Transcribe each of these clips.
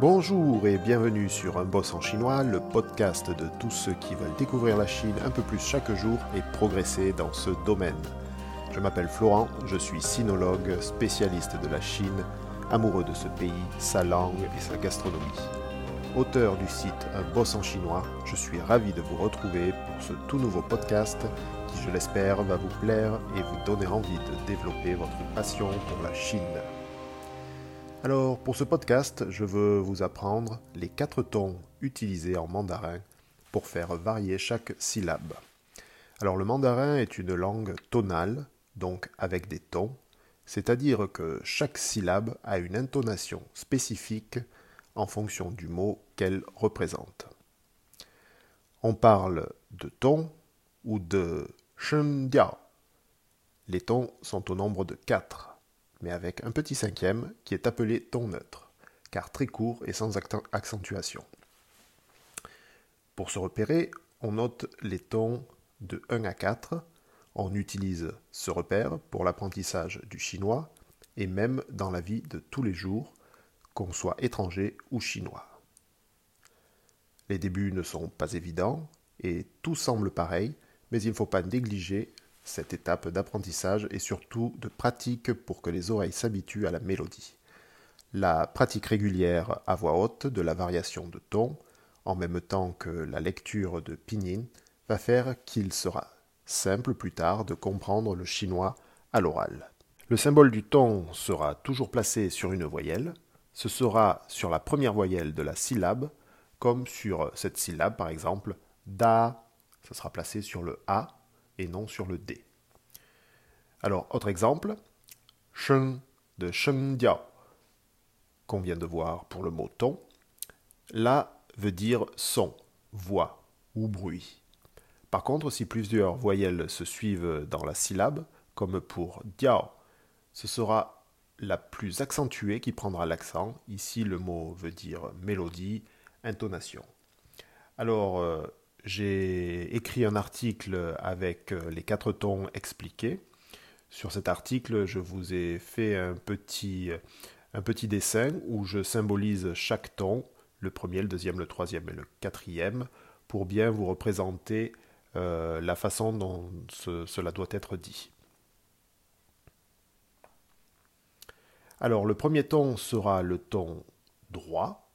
Bonjour et bienvenue sur Un Boss en chinois, le podcast de tous ceux qui veulent découvrir la Chine un peu plus chaque jour et progresser dans ce domaine. Je m'appelle Florent, je suis sinologue, spécialiste de la Chine, amoureux de ce pays, sa langue et sa gastronomie. Auteur du site Un Boss en chinois, je suis ravi de vous retrouver pour ce tout nouveau podcast qui, je l'espère, va vous plaire et vous donner envie de développer votre passion pour la Chine. Alors, pour ce podcast, je veux vous apprendre les quatre tons utilisés en mandarin pour faire varier chaque syllabe. Alors, le mandarin est une langue tonale, donc avec des tons, c'est-à-dire que chaque syllabe a une intonation spécifique en fonction du mot qu'elle représente. On parle de ton ou de shendiao. Les tons sont au nombre de quatre mais avec un petit cinquième qui est appelé ton neutre, car très court et sans accentuation. Pour se repérer, on note les tons de 1 à 4. On utilise ce repère pour l'apprentissage du chinois et même dans la vie de tous les jours, qu'on soit étranger ou chinois. Les débuts ne sont pas évidents et tout semble pareil, mais il ne faut pas négliger cette étape d'apprentissage et surtout de pratique pour que les oreilles s'habituent à la mélodie. La pratique régulière à voix haute de la variation de ton, en même temps que la lecture de pinyin, va faire qu'il sera simple plus tard de comprendre le chinois à l'oral. Le symbole du ton sera toujours placé sur une voyelle. Ce sera sur la première voyelle de la syllabe, comme sur cette syllabe par exemple, da, ce sera placé sur le A et non sur le D. Alors, autre exemple, sheng de sheng diao, qu'on vient de voir pour le mot ton. Là veut dire son, voix ou bruit. Par contre, si plusieurs voyelles se suivent dans la syllabe, comme pour diao, ce sera la plus accentuée qui prendra l'accent. Ici, le mot veut dire mélodie, intonation. Alors, euh, j'ai écrit un article avec euh, les quatre tons expliqués. Sur cet article, je vous ai fait un petit, un petit dessin où je symbolise chaque ton, le premier, le deuxième, le troisième et le quatrième, pour bien vous représenter euh, la façon dont cela doit être dit. Alors le premier ton sera le ton droit,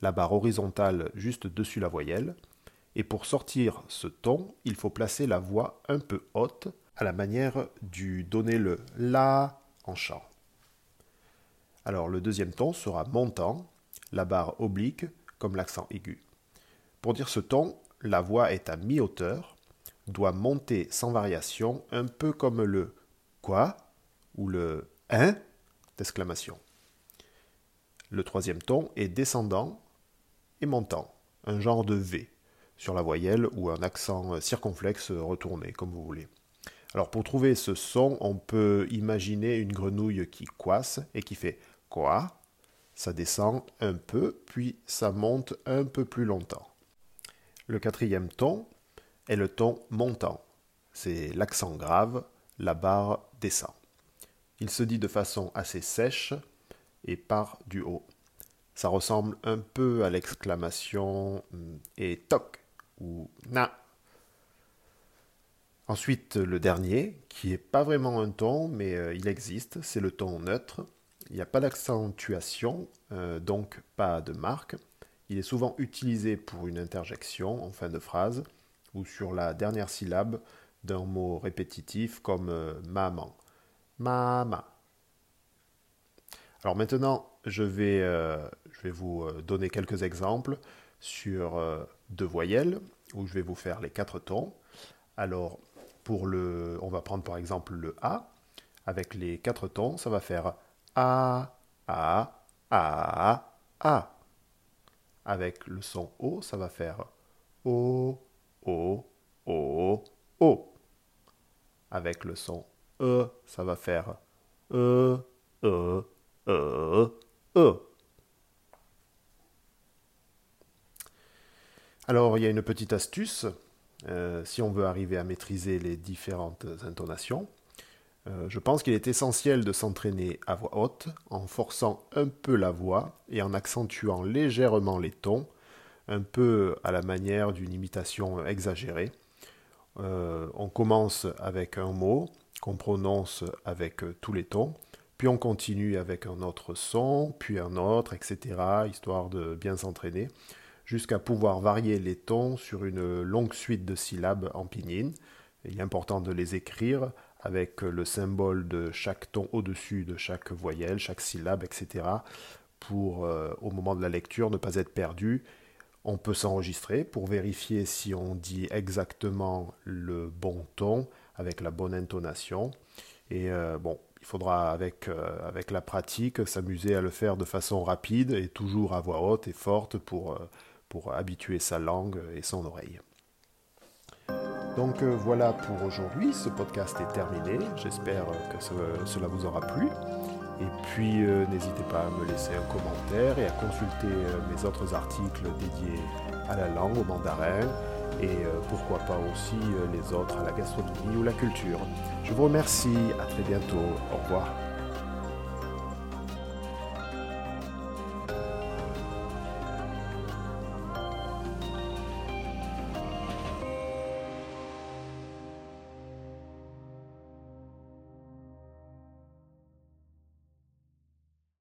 la barre horizontale juste dessus la voyelle, et pour sortir ce ton, il faut placer la voix un peu haute, à la manière du donner le la en chant. Alors le deuxième ton sera montant, la barre oblique comme l'accent aigu. Pour dire ce ton, la voix est à mi-hauteur, doit monter sans variation, un peu comme le quoi ou le hein d'exclamation. Le troisième ton est descendant et montant, un genre de V sur la voyelle ou un accent circonflexe retourné, comme vous voulez. Alors pour trouver ce son, on peut imaginer une grenouille qui coisse et qui fait quoi? Ça descend un peu, puis ça monte un peu plus longtemps. Le quatrième ton est le ton montant. C'est l'accent grave, la barre descend. Il se dit de façon assez sèche et part du haut. Ça ressemble un peu à l'exclamation hmm, et toc ou na. Ensuite, le dernier, qui n'est pas vraiment un ton, mais euh, il existe, c'est le ton neutre. Il n'y a pas d'accentuation, euh, donc pas de marque. Il est souvent utilisé pour une interjection en fin de phrase ou sur la dernière syllabe d'un mot répétitif comme euh, maman. Mama. Alors maintenant, je vais vous donner quelques exemples sur deux voyelles où je vais vous faire les quatre tons. Alors, pour le, on va prendre par exemple le A avec les quatre tons, ça va faire A, A, A, A. Avec le son O, ça va faire O, O, O, O. Avec le son E, ça va faire E, E, E, E. Alors, il y a une petite astuce, euh, si on veut arriver à maîtriser les différentes intonations. Euh, je pense qu'il est essentiel de s'entraîner à voix haute en forçant un peu la voix et en accentuant légèrement les tons, un peu à la manière d'une imitation exagérée. Euh, on commence avec un mot qu'on prononce avec tous les tons, puis on continue avec un autre son, puis un autre, etc., histoire de bien s'entraîner, jusqu'à pouvoir varier les tons sur une longue suite de syllabes en pinyin. Il est important de les écrire avec le symbole de chaque ton au-dessus de chaque voyelle, chaque syllabe, etc. pour, euh, au moment de la lecture, ne pas être perdu. On peut s'enregistrer pour vérifier si on dit exactement le bon ton avec la bonne intonation. Et euh, bon, il faudra avec, euh, avec la pratique s'amuser à le faire de façon rapide et toujours à voix haute et forte pour, pour habituer sa langue et son oreille. Donc euh, voilà pour aujourd'hui, ce podcast est terminé, j'espère que cela vous aura plu. Et puis euh, n'hésitez pas à me laisser un commentaire et à consulter euh, mes autres articles dédiés à la langue, au mandarin, et pourquoi pas aussi les autres à la gastronomie ou la culture. Je vous remercie, à très bientôt, au revoir.